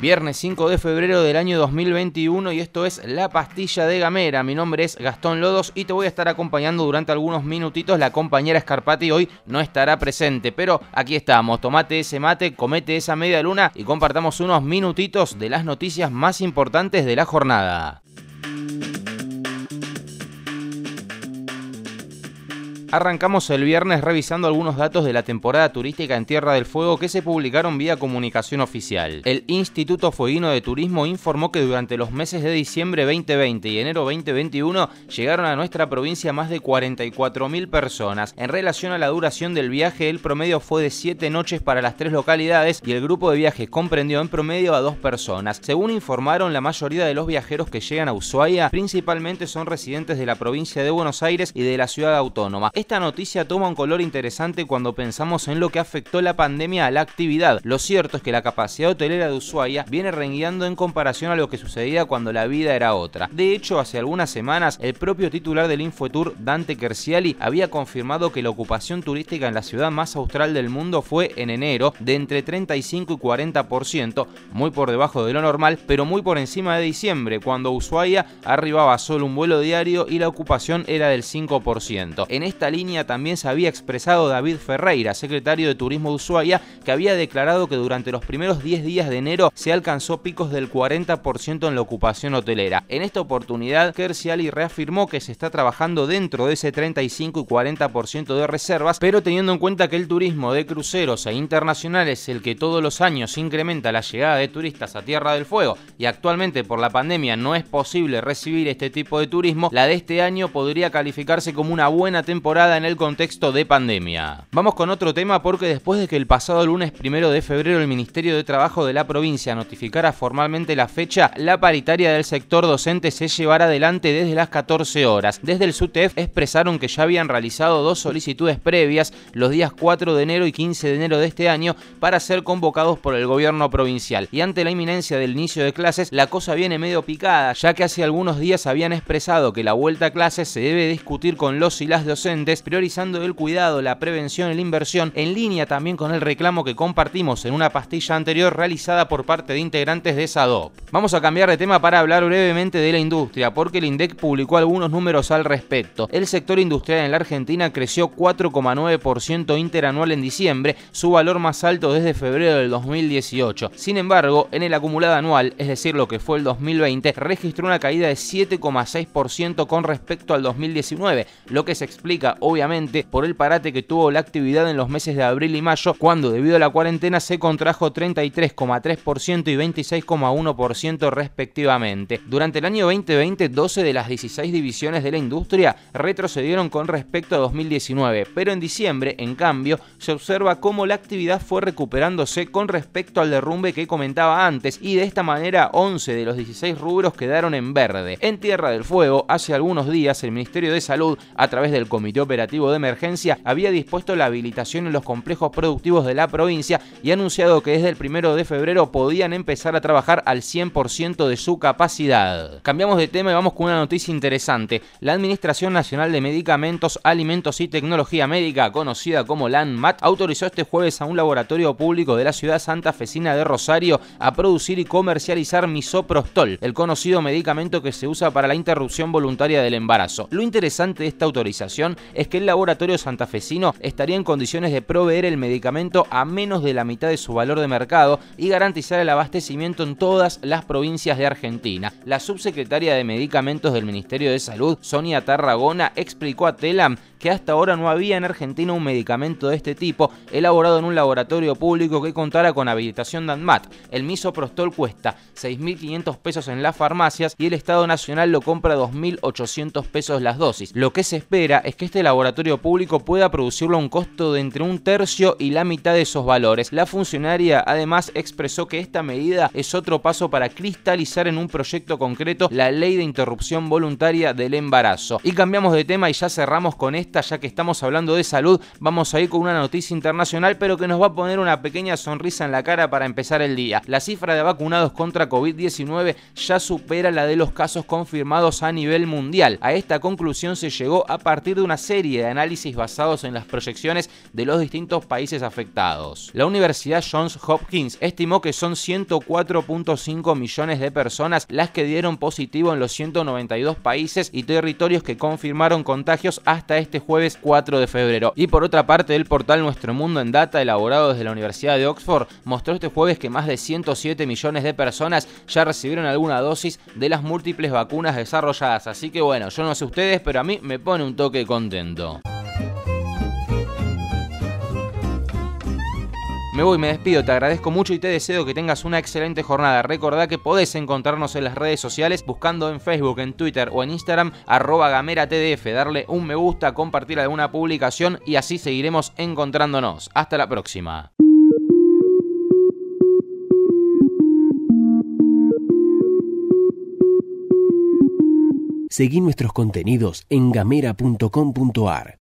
Viernes 5 de febrero del año 2021 y esto es La Pastilla de Gamera. Mi nombre es Gastón Lodos y te voy a estar acompañando durante algunos minutitos. La compañera Scarpati hoy no estará presente, pero aquí estamos. Tomate ese mate, comete esa media luna y compartamos unos minutitos de las noticias más importantes de la jornada. Arrancamos el viernes revisando algunos datos de la temporada turística en Tierra del Fuego que se publicaron vía comunicación oficial. El Instituto Fueguino de Turismo informó que durante los meses de diciembre 2020 y enero 2021 llegaron a nuestra provincia más de 44.000 personas. En relación a la duración del viaje, el promedio fue de 7 noches para las tres localidades y el grupo de viajes comprendió en promedio a dos personas. Según informaron, la mayoría de los viajeros que llegan a Ushuaia principalmente son residentes de la provincia de Buenos Aires y de la ciudad autónoma. Esta noticia toma un color interesante cuando pensamos en lo que afectó la pandemia a la actividad. Lo cierto es que la capacidad hotelera de Ushuaia viene rengueando en comparación a lo que sucedía cuando la vida era otra. De hecho, hace algunas semanas, el propio titular del Infotour, Dante Kerciali, había confirmado que la ocupación turística en la ciudad más austral del mundo fue en enero de entre 35 y 40%, muy por debajo de lo normal, pero muy por encima de diciembre, cuando Ushuaia arribaba solo un vuelo diario y la ocupación era del 5%. En esta línea también se había expresado David Ferreira, secretario de Turismo de Ushuaia, que había declarado que durante los primeros 10 días de enero se alcanzó picos del 40% en la ocupación hotelera. En esta oportunidad, Kersiali reafirmó que se está trabajando dentro de ese 35 y 40% de reservas, pero teniendo en cuenta que el turismo de cruceros e internacionales es el que todos los años incrementa la llegada de turistas a Tierra del Fuego y actualmente por la pandemia no es posible recibir este tipo de turismo, la de este año podría calificarse como una buena temporada en el contexto de pandemia. Vamos con otro tema porque después de que el pasado lunes primero de febrero el Ministerio de Trabajo de la provincia notificara formalmente la fecha, la paritaria del sector docente se llevará adelante desde las 14 horas. Desde el SUTEF expresaron que ya habían realizado dos solicitudes previas los días 4 de enero y 15 de enero de este año para ser convocados por el gobierno provincial. Y ante la inminencia del inicio de clases, la cosa viene medio picada, ya que hace algunos días habían expresado que la vuelta a clases se debe discutir con los y las docentes priorizando el cuidado, la prevención y la inversión, en línea también con el reclamo que compartimos en una pastilla anterior realizada por parte de integrantes de SADOP. Vamos a cambiar de tema para hablar brevemente de la industria, porque el INDEC publicó algunos números al respecto. El sector industrial en la Argentina creció 4,9% interanual en diciembre, su valor más alto desde febrero del 2018. Sin embargo, en el acumulado anual, es decir, lo que fue el 2020, registró una caída de 7,6% con respecto al 2019, lo que se explica obviamente por el parate que tuvo la actividad en los meses de abril y mayo, cuando debido a la cuarentena se contrajo 33,3% y 26,1% respectivamente. Durante el año 2020, 12 de las 16 divisiones de la industria retrocedieron con respecto a 2019, pero en diciembre, en cambio, se observa cómo la actividad fue recuperándose con respecto al derrumbe que comentaba antes y de esta manera 11 de los 16 rubros quedaron en verde. En Tierra del Fuego, hace algunos días, el Ministerio de Salud, a través del Comité Operativo de Emergencia había dispuesto la habilitación en los complejos productivos de la provincia y anunciado que desde el primero de febrero podían empezar a trabajar al 100% de su capacidad. Cambiamos de tema y vamos con una noticia interesante. La Administración Nacional de Medicamentos, Alimentos y Tecnología Médica, conocida como LANMAT, autorizó este jueves a un laboratorio público de la ciudad santafesina de Rosario a producir y comercializar misoprostol, el conocido medicamento que se usa para la interrupción voluntaria del embarazo. Lo interesante de esta autorización es que el laboratorio santafesino estaría en condiciones de proveer el medicamento a menos de la mitad de su valor de mercado y garantizar el abastecimiento en todas las provincias de Argentina. La subsecretaria de Medicamentos del Ministerio de Salud, Sonia Tarragona, explicó a Telam que hasta ahora no había en Argentina un medicamento de este tipo elaborado en un laboratorio público que contara con habilitación de ANMAT. El misoprostol cuesta 6.500 pesos en las farmacias y el Estado Nacional lo compra 2.800 pesos las dosis. Lo que se espera es que este laboratorio público pueda producirlo a un costo de entre un tercio y la mitad de esos valores. La funcionaria además expresó que esta medida es otro paso para cristalizar en un proyecto concreto la ley de interrupción voluntaria del embarazo. Y cambiamos de tema y ya cerramos con este ya que estamos hablando de salud, vamos a ir con una noticia internacional, pero que nos va a poner una pequeña sonrisa en la cara para empezar el día. La cifra de vacunados contra COVID-19 ya supera la de los casos confirmados a nivel mundial. A esta conclusión se llegó a partir de una serie de análisis basados en las proyecciones de los distintos países afectados. La Universidad Johns Hopkins estimó que son 104.5 millones de personas las que dieron positivo en los 192 países y territorios que confirmaron contagios hasta jueves 4 de febrero. Y por otra parte, el portal Nuestro Mundo en Data, elaborado desde la Universidad de Oxford, mostró este jueves que más de 107 millones de personas ya recibieron alguna dosis de las múltiples vacunas desarrolladas. Así que bueno, yo no sé ustedes, pero a mí me pone un toque contento. Me voy, me despido, te agradezco mucho y te deseo que tengas una excelente jornada. Recordá que podés encontrarnos en las redes sociales buscando en Facebook, en Twitter o en Instagram arroba gameratdf, darle un me gusta, compartir alguna publicación y así seguiremos encontrándonos. Hasta la próxima. Seguí nuestros contenidos en gamera.com.ar.